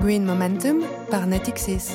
Green Momentum par Natixis.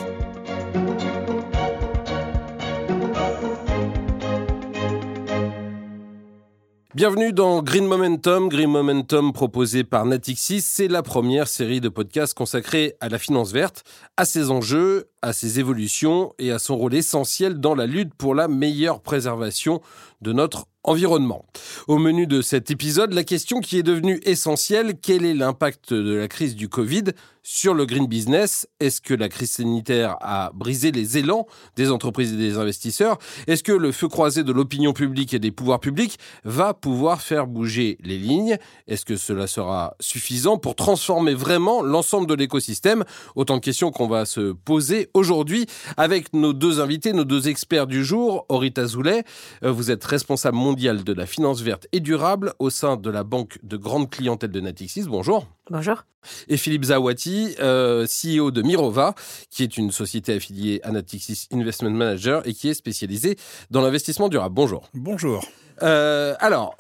Bienvenue dans Green Momentum. Green Momentum proposé par Natixis, c'est la première série de podcasts consacrée à la finance verte, à ses enjeux, à ses évolutions et à son rôle essentiel dans la lutte pour la meilleure préservation de notre environnement. Au menu de cet épisode, la question qui est devenue essentielle, quel est l'impact de la crise du Covid sur le green business? Est-ce que la crise sanitaire a brisé les élans des entreprises et des investisseurs? Est-ce que le feu croisé de l'opinion publique et des pouvoirs publics va pouvoir faire bouger les lignes? Est-ce que cela sera suffisant pour transformer vraiment l'ensemble de l'écosystème? Autant de questions qu'on va se poser aujourd'hui avec nos deux invités, nos deux experts du jour. Orita Zoulet, euh, vous êtes responsable mondial de la finance verte et durable au sein de la banque de grande clientèle de Natixis. Bonjour. Bonjour. Et Philippe Zawati, euh, CEO de Mirova, qui est une société affiliée à Natixis Investment Manager et qui est spécialisée dans l'investissement durable. Bonjour. Bonjour. Euh, alors,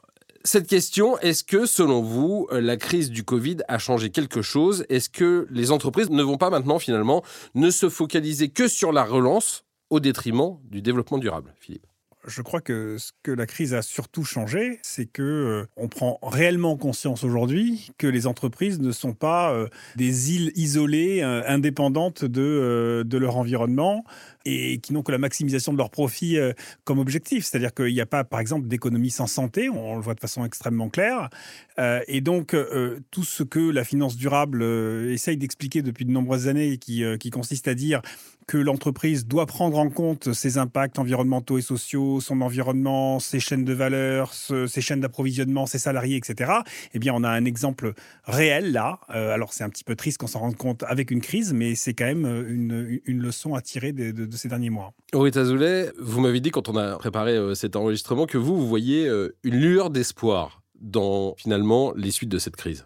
cette question, est-ce que selon vous, la crise du Covid a changé quelque chose? Est-ce que les entreprises ne vont pas maintenant finalement ne se focaliser que sur la relance au détriment du développement durable, Philippe? Je crois que ce que la crise a surtout changé, c'est que euh, on prend réellement conscience aujourd'hui que les entreprises ne sont pas euh, des îles isolées, euh, indépendantes de, leur environnement et qui n'ont que la maximisation de leurs profits comme objectif. C'est-à-dire qu'il n'y a pas, par exemple, d'économie sans santé, on le voit de façon extrêmement claire. et donc, tout ce que la finance durable essaye d'expliquer depuis de nombreuses années, qui consiste à dire que l'entreprise doit prendre en compte ses impacts environnementaux et sociaux, son environnement, ses chaînes de valeur, ses chaînes d'approvisionnement, ses salariés, etc. Eh bien, on a un exemple réel là. Euh, alors, c'est un petit peu triste qu'on s'en rende compte avec une crise, mais c'est quand même une, une, leçon à tirer de, de, ces derniers mois. Aurita Zoulet, vous m'avez dit quand on a préparé euh, cet enregistrement que vous, vous voyez euh, une lueur d'espoir dans finalement les suites de cette crise.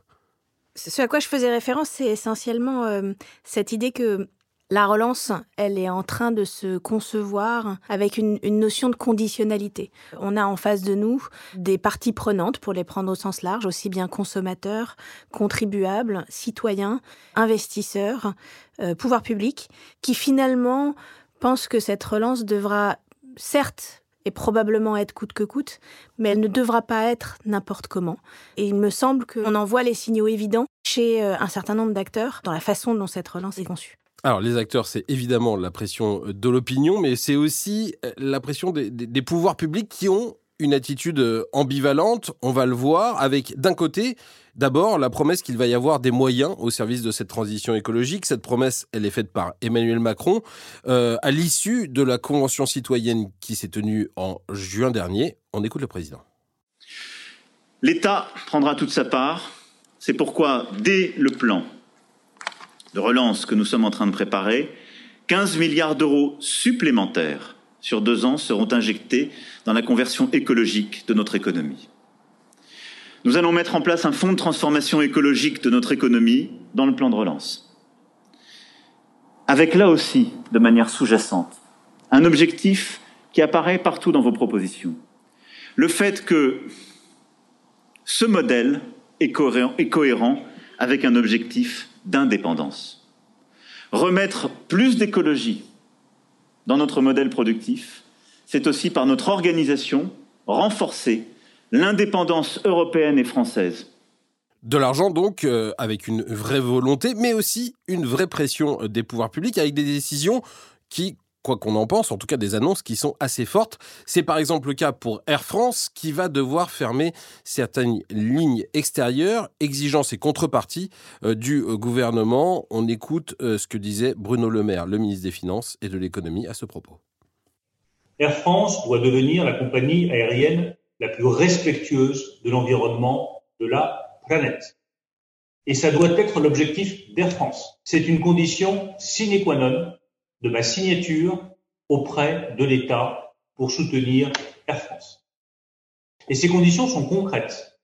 Ce à quoi je faisais référence, c'est essentiellement cette idée que la relance, elle est en train de se concevoir avec une, notion de conditionnalité. On a en face de nous des parties prenantes, pour les prendre au sens large, aussi bien consommateurs, contribuables, citoyens, investisseurs, euh, pouvoirs publics, qui finalement pensent que cette relance devra, certes, et probablement être coûte que coûte, mais elle ne devra pas être n'importe comment. Et il me semble qu'on en voit les signaux évidents chez euh, un certain nombre d'acteurs dans la façon dont cette relance est conçue. Alors, les acteurs, c'est évidemment la pression de l'opinion, mais c'est aussi euh, la pression des, pouvoirs publics qui ont une attitude euh, ambivalente, on va le voir, avec d'un côté, d'abord, la promesse qu'il va y avoir des moyens au service de cette transition écologique. Cette promesse, elle est faite par Emmanuel Macron euh, à l'issue de la Convention citoyenne qui s'est tenue en juin dernier. On écoute le président. L'État prendra toute sa part. C'est pourquoi, dès le plan de relance que nous sommes en train de préparer, 15 milliards d'euros supplémentaires sur deux ans seront injectés dans la conversion écologique de notre économie. Nous allons mettre en place un fonds de transformation écologique de notre économie dans le plan de relance. Avec là aussi, de manière sous-jacente, un objectif qui apparaît partout dans vos propositions. Le fait que ce modèle est cohérent avec un objectif d'indépendance. Remettre plus d'écologie dans notre modèle productif, c'est aussi par notre organisation renforcer l'indépendance européenne et française. De l'argent donc, euh, avec une vraie volonté, mais aussi une vraie pression des pouvoirs publics, avec des décisions qui quoi qu'on en pense, en tout cas des annonces qui sont assez fortes. C'est par exemple le cas pour Air France qui va devoir fermer certaines lignes extérieures, exigences et contreparties euh, du euh, gouvernement. On écoute euh, ce que disait Bruno Le Maire, le ministre des Finances et de l'économie, à ce propos. Air France doit devenir la compagnie aérienne la plus respectueuse de l'environnement de la planète. Et ça doit être l'objectif d'Air France. C'est une condition sine qua non de ma signature auprès de l'État pour soutenir Air France. Et ces conditions sont concrètes.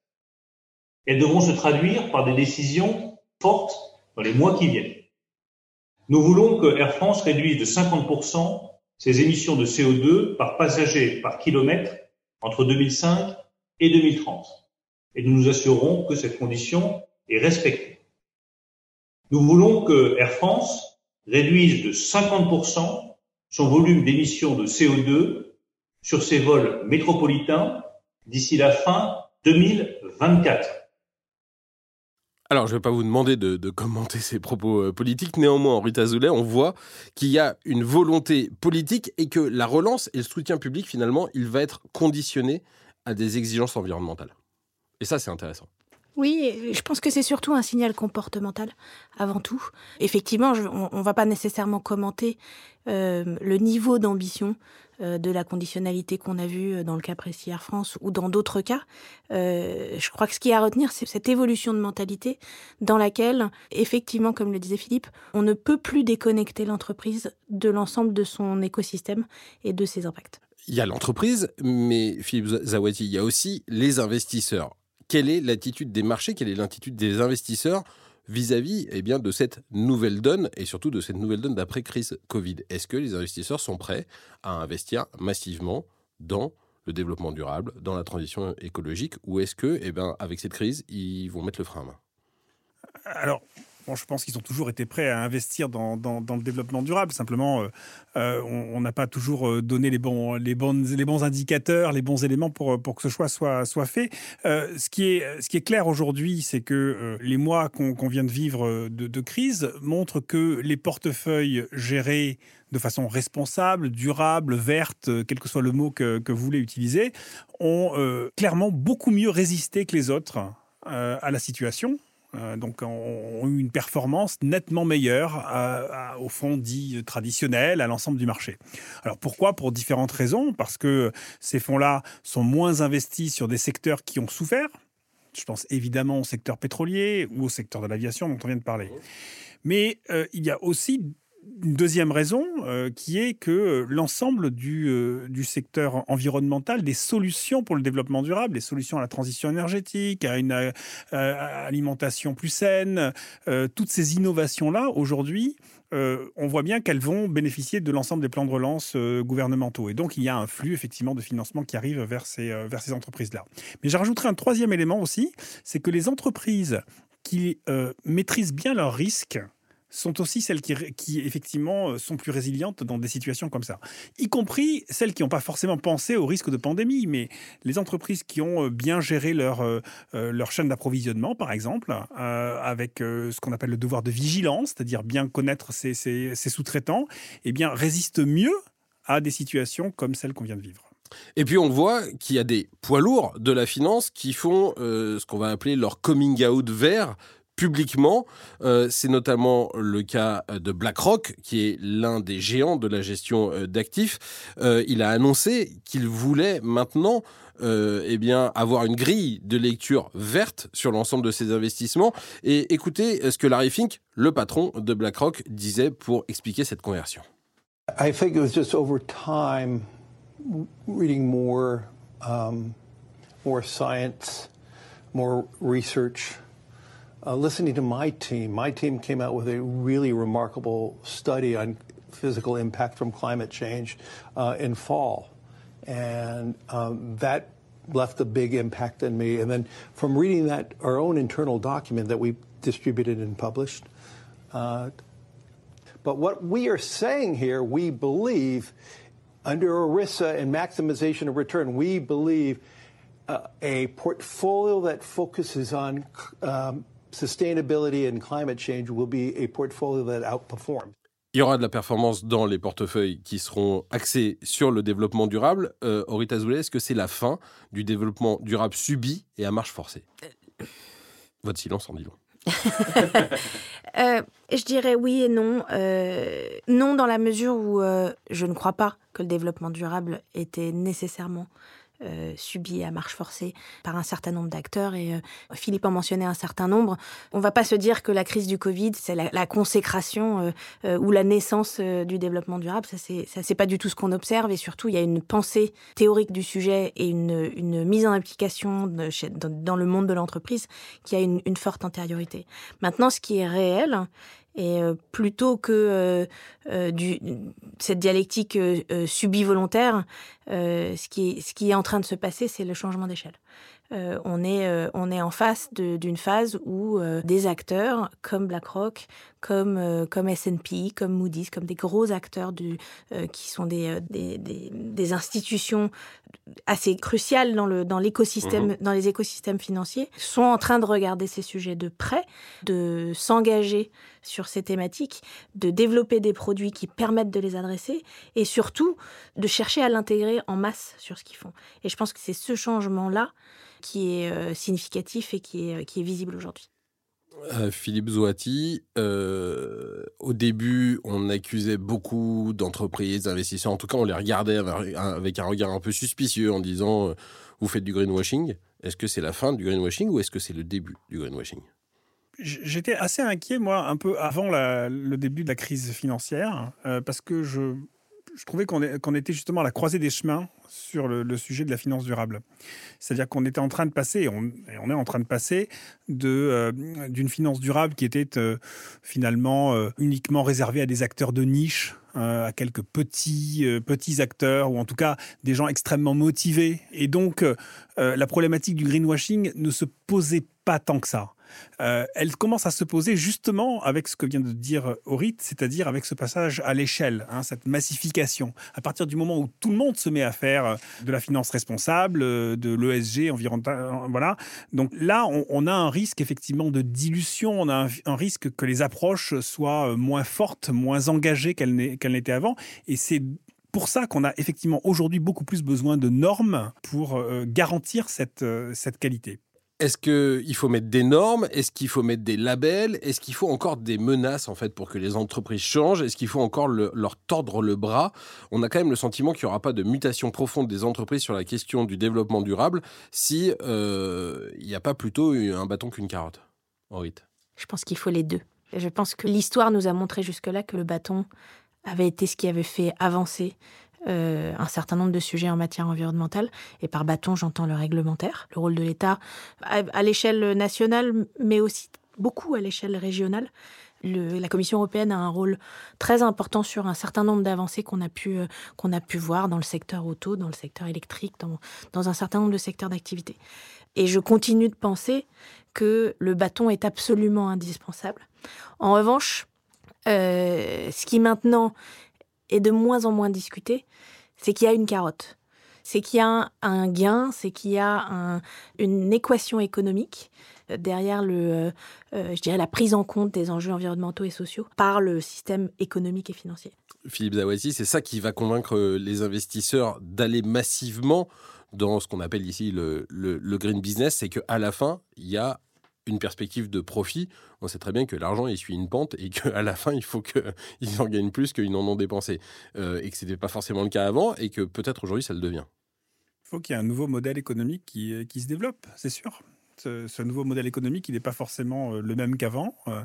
Elles devront se traduire par des décisions fortes dans les mois qui viennent. Nous voulons que Air France réduise de 50% ses émissions de CO2 par passager par kilomètre entre 2005 et 2030. Et nous nous assurerons que cette condition est respectée. Nous voulons que Air France réduise de 50% son volume d'émissions de CO2 sur ses vols métropolitains d'ici la fin 2024. Alors, je ne vais pas vous demander de, commenter ces propos euh, politiques. Néanmoins, Henri Azoulay, on voit qu'il y a une volonté politique et que la relance et le soutien public, finalement, il va être conditionné à des exigences environnementales. Et ça, c'est intéressant. Oui, je pense que c'est surtout un signal comportemental, avant tout. Effectivement, on ne va pas nécessairement commenter euh, le niveau d'ambition euh, de la conditionnalité qu'on a vue euh, dans le cas précis Air France ou dans d'autres cas. je crois que ce qui est à retenir, c'est cette évolution de mentalité dans laquelle, effectivement, comme le disait Philippe, on ne peut plus déconnecter l'entreprise de l'ensemble de son écosystème et de ses impacts. Il y a l'entreprise, mais Philippe Zawati, il y a aussi les investisseurs quelle est l'attitude des marchés, quelle est l'attitude des investisseurs vis-à-vis eh de cette nouvelle donne et surtout de cette nouvelle donne d'après-crise Covid? Est-ce que les investisseurs sont prêts à investir massivement dans le développement durable, dans la transition écologique, ou est-ce que, eh avec cette crise, ils vont mettre le frein à main? Alors, je pense qu'ils ont toujours été prêts à investir dans, le développement durable. Simplement, euh, euh, on n'a pas toujours euh, donné les bons, indicateurs, les bons éléments pour, que ce choix soit, fait. ce, qui est, clair aujourd'hui, c'est que les mois qu'on vient de vivre de, crise montrent que les portefeuilles gérés de façon responsable, durable, verte, quel que soit le mot que vous voulez utiliser, ont clairement beaucoup mieux résisté que les autres à la situation. Euh, donc ont eu une performance nettement meilleure au fonds dit traditionnel, à l'ensemble du marché. Alors pourquoi? Pour différentes raisons. Parce que ces fonds-là sont moins investis sur des secteurs qui ont souffert. Je pense évidemment au secteur pétrolier ou au secteur de l'aviation dont on vient de parler. Mais euh, il y a aussi une deuxième raison euh, qui est que l'ensemble du, euh, du, secteur environnemental, des solutions pour le développement durable, les solutions à la transition énergétique, à une euh, alimentation plus saine, toutes ces innovations-là, aujourd'hui, on voit bien qu'elles vont bénéficier de l'ensemble des plans de relance gouvernementaux. Et donc, il y a un flux, effectivement, de financement qui arrive vers ces, vers ces entreprises-là. Mais je rajouterai un troisième élément aussi, c'est que les entreprises qui maîtrisent bien leurs risques, sont aussi celles qui, effectivement euh, sont plus résilientes dans des situations comme ça. Y compris celles qui n'ont pas forcément pensé au risque de pandémie, mais les entreprises qui ont euh, bien géré leur, euh, leur chaîne d'approvisionnement, par exemple, avec ce qu'on appelle le devoir de vigilance, c'est-à-dire bien connaître ses, sous-traitants, eh bien résistent mieux à des situations comme celles qu'on vient de vivre. Et puis on voit qu'il y a des poids lourds de la finance qui font ce qu'on va appeler leur coming out vert publiquement. Euh, c'est notamment le cas de BlackRock, qui est l'un des géants de la gestion euh, d'actifs. Euh, il a annoncé qu'il voulait maintenant eh bien, avoir une grille de lecture verte sur l'ensemble de ses investissements. Et écoutez ce que Larry Fink, le patron de BlackRock, disait pour expliquer cette conversion. I think it was just over time reading more, um, more science, more research. Uh, listening to my team, my team came out with a really remarkable study on physical impact from climate change uh, in fall. And um, that left a big impact on me. And then from reading that, our own internal document that we distributed and published. Uh, but what we are saying here, we believe under ERISA and maximization of return, we believe uh, a portfolio that focuses on um, sustainability and climate change will be a portfolio that outperforms. Il y aura de la performance dans les portefeuilles qui seront axés sur le développement durable. Euh, Orita Zoulé, est-ce que c'est la fin du développement durable subi et à marche forcée? Votre silence en dit long. euh, je dirais oui et non. Euh, non dans la mesure où euh, je ne crois pas que le développement durable était nécessairement euh, subi à marche forcée par un certain nombre d'acteurs. Et euh, Philippe en mentionnait un certain nombre. On ne va pas se dire que la crise du Covid, c'est la, consécration euh, ou la naissance du développement durable. Ça, c'est pas du tout ce qu'on observe. Et surtout, il y a une pensée théorique du sujet et une, mise en application dans, le monde de l'entreprise qui a une, une forte antériorité. Maintenant, ce qui est réel, et plutôt que cette dialectique subie volontaire, ce, qui est, ce qui est en train de se passer, c'est le changement d'échelle. on, est, on est en face d'une phase où des acteurs comme BlackRock, comme, comme S&P, comme Moody's, comme des gros acteurs du, qui sont des, des, des, institutions assez cruciales dans, le, dans, l'écosystème, mmh dans les écosystèmes financiers, sont en train de regarder ces sujets de près, de s'engager sur ces thématiques, de développer des produits qui permettent de les adresser et surtout de chercher à l'intégrer en masse sur ce qu'ils font. Et je pense que c'est ce changement-là qui est euh, significatif et qui est, qui est visible aujourd'hui. Euh, Philippe Zouati, euh, au début, on accusait beaucoup d'entreprises, d'investisseurs. En tout cas, on les regardait avec un regard un peu suspicieux en disant Vous faites du greenwashing. Est-ce que c'est la fin du greenwashing ou est-ce que c'est le début du greenwashing? J'étais assez inquiet, moi, un peu avant le début de la crise financière, euh, parce que je, trouvais qu'on était justement à la croisée des chemins sur le, sujet de la finance durable. C'est-à-dire qu'on était en train de passer, on, on, est en train de passer euh, d'une finance durable qui était euh, finalement uniquement réservée à des acteurs de niche, à quelques petits, petits acteurs, ou en tout cas des gens extrêmement motivés. Et donc, la problématique du greenwashing ne se posait pas tant que ça. Euh, elle commence à se poser justement avec ce que vient de dire Orit, c'est-à-dire avec ce passage à l'échelle, hein, cette massification. À partir du moment où tout le monde se met à faire de la finance responsable, euh, de l'ESG environnemental, voilà. Donc là, on, a un risque effectivement de dilution, on a un, risque que les approches soient moins fortes, moins engagées qu'elles n'étaient avant. Et c'est pour ça qu'on a effectivement aujourd'hui beaucoup plus besoin de normes pour euh, garantir cette qualité. Est-ce qu'il faut mettre des normes? Est-ce qu'il faut mettre des labels? Est-ce qu'il faut encore des menaces en fait pour que les entreprises changent? Est-ce qu'il faut encore leur tordre le bras? On a quand même le sentiment qu'il n'y aura pas de mutation profonde des entreprises sur la question du développement durable si euh, il n'y a pas plutôt un bâton qu'une carotte. Je pense qu'il faut les deux. Je pense que l'histoire nous a montré jusque-là que le bâton avait été ce qui avait fait avancer euh, un certain nombre de sujets en matière environnementale. Et par bâton, j'entends le réglementaire, le rôle de l'État à, l'échelle nationale, mais aussi beaucoup à l'échelle régionale. la Commission européenne a un rôle très important sur un certain nombre d'avancées qu'on a pu euh, qu'on a pu voir dans le secteur auto, dans le secteur électrique, dans, dans un certain nombre de secteurs d'activité. Et je continue de penser que le bâton est absolument indispensable. En revanche, euh, ce qui maintenant est de moins en moins discuté, c'est qu'il y a une carotte. C'est qu'il y a un, gain, c'est qu'il y a une équation économique euh, derrière le, euh, euh, je dirais la prise en compte des enjeux environnementaux et sociaux par le système économique et financier. Philippe Zawasi, c'est ça qui va convaincre les investisseurs d'aller massivement dans ce qu'on appelle ici le, le green business, c'est qu'à la fin, il y a une perspective de profit. On sait très bien que l'argent il suit une pente et qu'à la fin il faut qu'ils en gagnent plus qu'ils n'en ont dépensé. Euh, et que ce n'était pas forcément le cas avant et que peut-être aujourd'hui ça le devient. Il faut qu'il y ait un nouveau modèle économique qui, qui se développe, c'est sûr ce, nouveau modèle économique, il n'est pas forcément euh, le même qu'avant. Euh,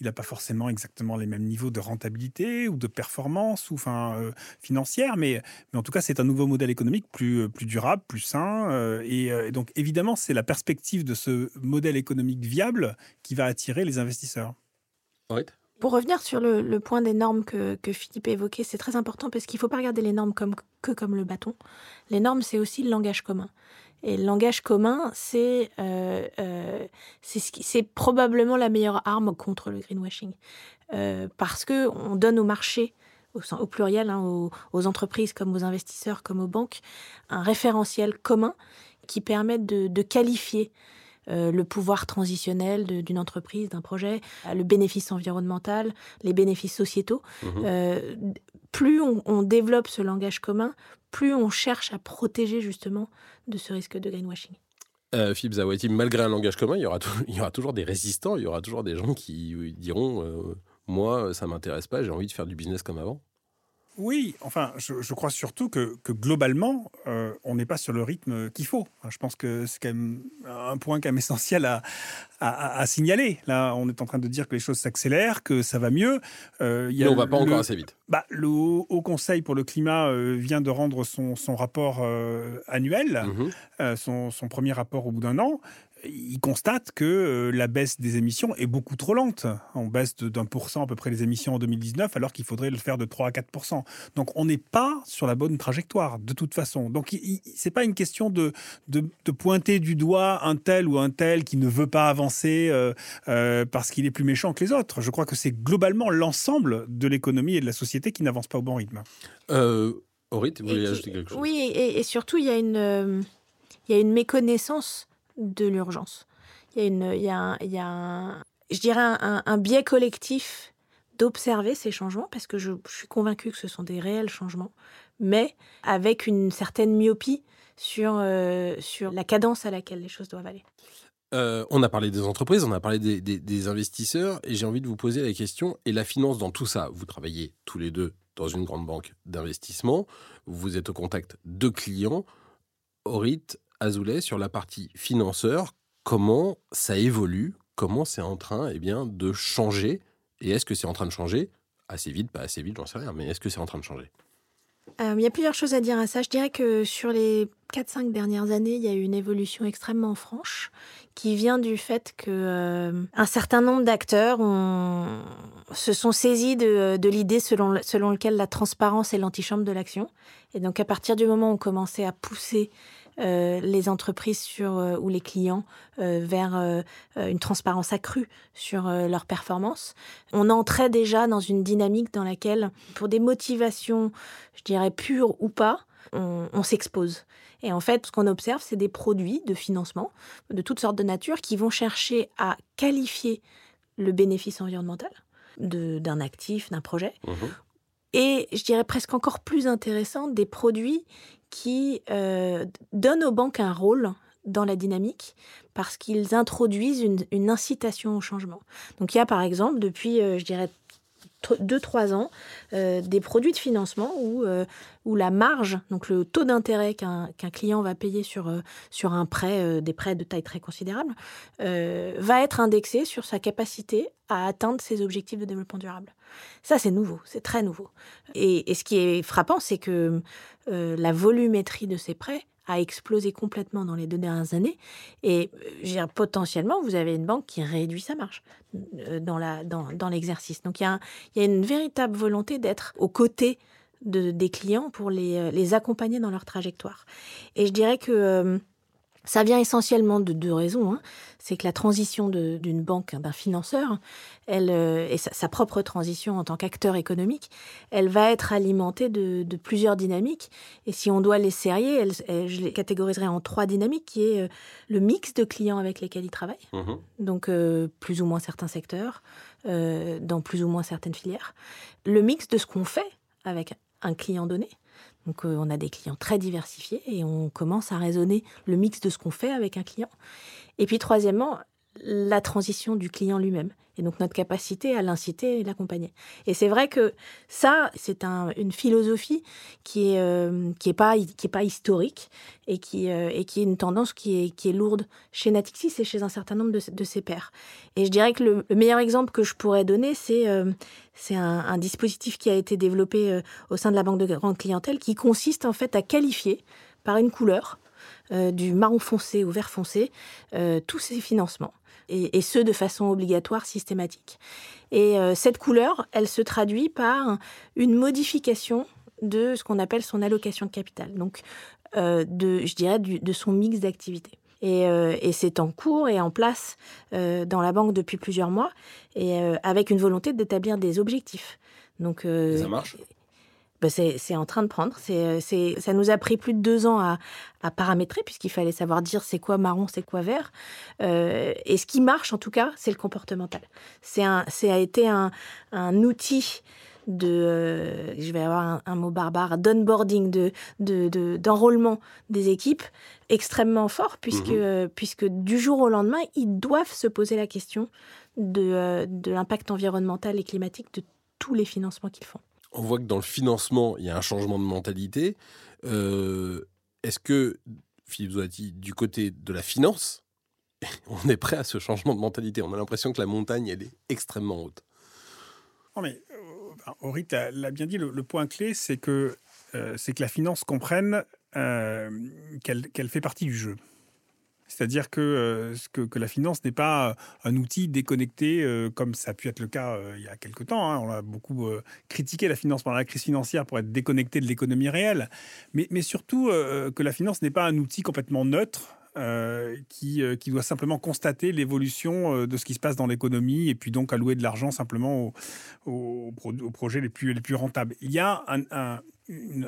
il n'a pas forcément exactement les mêmes niveaux de rentabilité ou de performance ou enfin euh, financière, mais, en tout cas, c'est un nouveau modèle économique plus, durable, plus sain. Et, donc, évidemment, c'est la perspective de ce modèle économique viable qui va attirer les investisseurs. Pour revenir sur le, point des normes que, que Philippe a évoqué, c'est très important parce qu'il ne faut pas regarder les normes que comme le bâton. Les normes, c'est aussi le langage commun. Et le langage commun, c'est euh, euh, probablement la meilleure arme contre le greenwashing. Euh, parce que on donne au marché, au, pluriel, hein, aux, entreprises comme aux investisseurs, comme aux banques, un référentiel commun qui permet de qualifier euh, le pouvoir transitionnel d'une entreprise, d'un projet, le bénéfice environnemental, les bénéfices sociétaux. Mmh euh, plus on, on, développe ce langage commun, plus on cherche à protéger justement de ce risque de greenwashing. Euh, Philippe Zawati, malgré un langage commun, il y, aura il y aura toujours des résistants, il y aura toujours des gens qui diront euh, Moi, ça m'intéresse pas, j'ai envie de faire du business comme avant. Oui, enfin, je, crois surtout que, globalement, euh, on n'est pas sur le rythme qu'il faut. je pense que c'est quand même un point quand même essentiel à, signaler. Là, on est en train de dire que les choses s'accélèrent, que ça va mieux. Euh, Mais on ne va pas encore assez vite. Bah, le Haut Conseil pour le climat euh, vient de rendre son, rapport annuel, mhm. son, son, premier rapport au bout d'un an. Il constate que euh, la baisse des émissions est beaucoup trop lente. On baisse d'un pour cent à peu près les émissions en 2019, alors qu'il faudrait le faire de 3 à 4% Donc on n'est pas sur la bonne trajectoire, de toute façon. Donc c'est pas une question de, de, pointer du doigt un tel ou un tel qui ne veut pas avancer euh, euh, parce qu'il est plus méchant que les autres. Je crois que c'est globalement l'ensemble de l'économie et de la société qui n'avance pas au bon rythme. Euh, vous voulez ajouter quelque chose? Oui, et, surtout, il y a une, il y a une méconnaissance de l'urgence. Il y a, une, il y a, a je dirais, un, biais collectif d'observer ces changements, parce que je, suis convaincue que ce sont des réels changements, mais avec une certaine myopie sur, euh, sur la cadence à laquelle les choses doivent aller. Euh, on a parlé des entreprises, on a parlé des, investisseurs, et j'ai envie de vous poser la question, et la finance dans tout ça? Vous travaillez tous les deux dans une grande banque d'investissement, vous êtes au contact de clients. Orit, Azoulay, sur la partie financeur, comment ça évolue, comment c'est en train eh bien, de changer, et est-ce que c'est en train de changer? Assez vite, pas assez vite, j'en sais rien, mais est-ce que c'est en train de changer? Euh, il y a plusieurs choses à dire à ça. Je dirais que sur les 4-5 dernières années, il y a eu une évolution extrêmement franche qui vient du fait que euh, un certain nombre d'acteurs se sont saisis de, l'idée selon, selon laquelle la transparence est l'antichambre de l'action. Et donc à partir du moment où on commençait à pousser euh, les entreprises sur, euh, ou les clients vers une transparence accrue sur leurs performances. On entrait déjà dans une dynamique dans laquelle, pour des motivations, je dirais pures ou pas, on s'expose. Et en fait, ce qu'on observe, c'est des produits de financement de toutes sortes de nature qui vont chercher à qualifier le bénéfice environnemental d'un actif, d'un projet. Mmh Et je dirais presque encore plus intéressant, des produits qui euh, donnent aux banques un rôle dans la dynamique parce qu'ils introduisent une, incitation au changement. Donc il y a par exemple depuis, euh, je dirais, 2-3 ans euh, des produits de financement où, euh, où la marge, donc le taux d'intérêt qu'un client va payer sur, euh, sur un prêt, des prêts de taille très considérable, va être indexé sur sa capacité à atteindre ses objectifs de développement durable. Ça, c'est nouveau, c'est très nouveau. Et, et, ce qui est frappant, c'est que la volumétrie de ces prêts a explosé complètement dans les deux dernières années. Et euh, potentiellement, vous avez une banque qui réduit sa marge euh, dans, l'exercice. Donc il y, a une véritable volonté d'être aux côtés de, des clients pour les, euh, les accompagner dans leur trajectoire. Et je dirais que ça vient essentiellement de deux raisons. Hein. C'est que la transition d'une banque, d'un financeur, elle, euh, et sa, propre transition en tant qu'acteur économique, elle va être alimentée de, plusieurs dynamiques. Et si on doit les serrer, elle, je les catégoriserai en trois dynamiques, qui est euh, le mix de clients avec lesquels ils travaillent, mmh donc euh, plus ou moins certains secteurs, dans plus ou moins certaines filières. Le mix de ce qu'on fait avec un client donné. Donc euh, on a des clients très diversifiés et on commence à raisonner le mix de ce qu'on fait avec un client. Et puis troisièmement, la transition du client lui-même et donc notre capacité à l'inciter et l'accompagner. Et c'est vrai que ça, c'est une philosophie euh, qui est pas historique et qui euh, est une tendance qui est lourde chez Natixis et chez un certain nombre de, ses pairs. Et je dirais que le, meilleur exemple que je pourrais donner, c'est euh, un, un, dispositif qui a été développé au sein de la banque de grande clientèle qui consiste en fait à qualifier par une couleur du marron foncé au vert foncé tous ces financements et, ce de façon obligatoire, systématique. Et euh, cette couleur, elle se traduit par une modification de ce qu'on appelle son allocation de capital, donc euh, je dirais, de son mix d'activités. Et, euh, et c'est en cours et en place dans la banque depuis plusieurs mois, et avec une volonté d'établir des objectifs. Donc, ça marche? Bah, c'est en train de prendre. C'est ça nous a pris plus de deux ans à, à paramétrer, puisqu'il fallait savoir dire c'est quoi marron, c'est quoi vert. Euh, et ce qui marche, en tout cas, c'est le comportemental. C'est un, a été un, un outil de, euh, je vais avoir un, mot barbare, d'onboarding, de, d'enrôlement de, des équipes extrêmement fort, puisque, mmh euh, puisque du jour au lendemain, ils doivent se poser la question de, de l'impact environnemental et climatique de tous les financements qu'ils font on voit que dans le financement, il y a un changement de mentalité. Euh, est-ce que, Philippe Zoati, du côté de la finance, on est prêt à ce changement de mentalité? On a l'impression que la montagne, elle est extrêmement haute. Non mais, Aurit euh, l'a bien dit, le, point clé, c'est que, euh, c'est que la finance comprenne qu'elle fait partie du jeu. C'est-à-dire que, que, la finance n'est pas un outil déconnecté comme ça a pu être le cas il y a quelque temps. Hein. On a beaucoup critiqué la finance pendant la crise financière pour être déconnecté de l'économie réelle. Mais, mais surtout que la finance n'est pas un outil complètement neutre euh, qui, euh, qui, doit simplement constater l'évolution euh, de ce qui se passe dans l'économie et puis donc allouer de l'argent simplement aux, projets les plus, les plus rentables. Il y a un,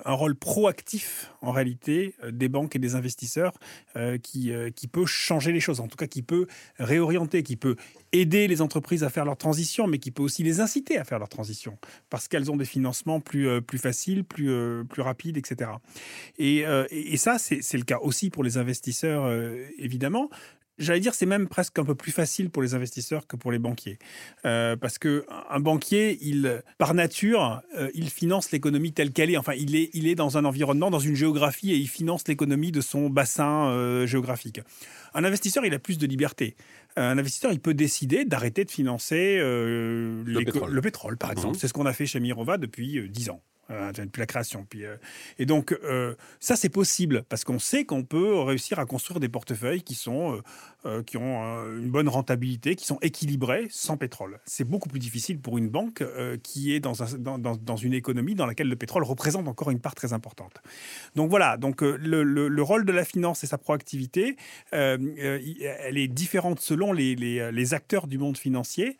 un rôle proactif en réalité euh, des banques et des investisseurs euh, qui, euh, qui peut changer les choses, en tout cas qui peut réorienter, qui peut aider les entreprises à faire leur transition, mais qui peut aussi les inciter à faire leur transition, parce qu'elles ont des financements plus, plus faciles, plus, plus rapides, etc. Et, et ça, c'est le cas aussi pour les investisseurs, évidemment j'allais dire, c'est même presque un peu plus facile pour les investisseurs que pour les banquiers. Euh, parce que un banquier, il, par nature, euh, il finance l'économie telle qu'elle est. Enfin, il est, il est dans un environnement, dans une géographie, et il finance l'économie de son bassin euh, géographique. Un investisseur, il a plus de liberté. Un investisseur, il peut décider d'arrêter de financer le, pétrole. par exemple. Mmh. C'est ce qu'on a fait chez Mirova depuis dix ans. Euh, depuis la création. Puis, euh, et donc, euh, ça, c'est possible parce qu'on sait qu'on peut réussir à construire des portefeuilles qui, sont, qui ont une bonne rentabilité, qui sont équilibrés sans pétrole. C'est beaucoup plus difficile pour une banque qui est dans, dans, dans, une économie dans laquelle le pétrole représente encore une part très importante. Donc voilà, donc, le, le, rôle de la finance et sa proactivité, elle est différente selon les, les, les, acteurs du monde financier,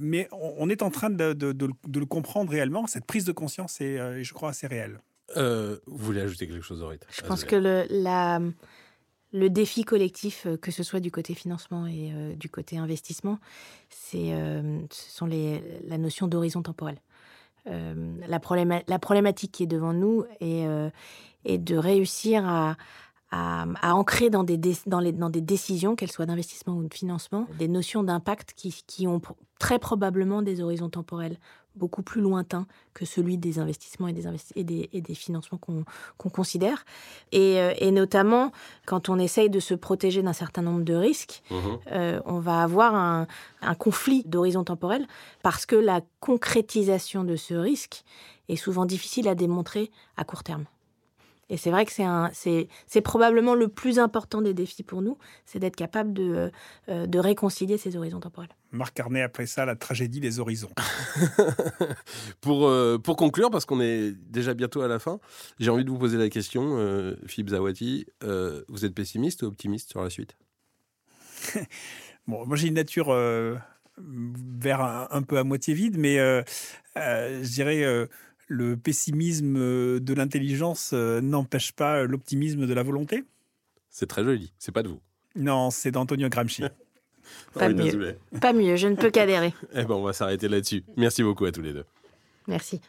mais on, est en train de, de, de, le comprendre réellement. Cette prise de conscience est euh, je crois, assez réel. Euh, vous voulez ajouter quelque chose, Aurit Je pense que le, la, le défi collectif, euh, que ce soit du côté financement et du côté investissement, c'est ce sont les, la notion d'horizon temporel. la, la, problématique qui est devant nous est, est de réussir à, à, ancrer dans des, dans, les, dans des décisions, qu'elles soient d'investissement ou de financement, des notions d'impact qui, qui, ont très probablement des horizons temporels beaucoup plus lointain que celui des investissements et des, et des, et des financements qu'on considère. Et, euh, et, notamment, quand on essaye de se protéger d'un certain nombre de risques, mmh euh, on va avoir un, un conflit d'horizon temporel parce que la concrétisation de ce risque est souvent difficile à démontrer à court terme. Et c'est vrai que c'est probablement le plus important des défis pour nous, c'est d'être capable de, euh, de réconcilier ces horizons temporels. Marc Carnet, après ça, la tragédie des horizons. pour, euh, pour conclure, parce qu'on est déjà bientôt à la fin, j'ai envie de vous poser la question, euh, Philippe Zawati, euh, vous êtes pessimiste ou optimiste sur la suite? Bon, moi j'ai une nature vers un, peu à moitié vide, mais je dirais le pessimisme de l'intelligence n'empêche pas l'optimisme de la volonté? C'est très joli, c'est pas de vous. Non, c'est d'Antonio Gramsci. Pas, mieux. pas mieux, je ne peux qu'adhérer. Eh ben, on va s'arrêter là-dessus. Merci beaucoup à tous les deux. Merci.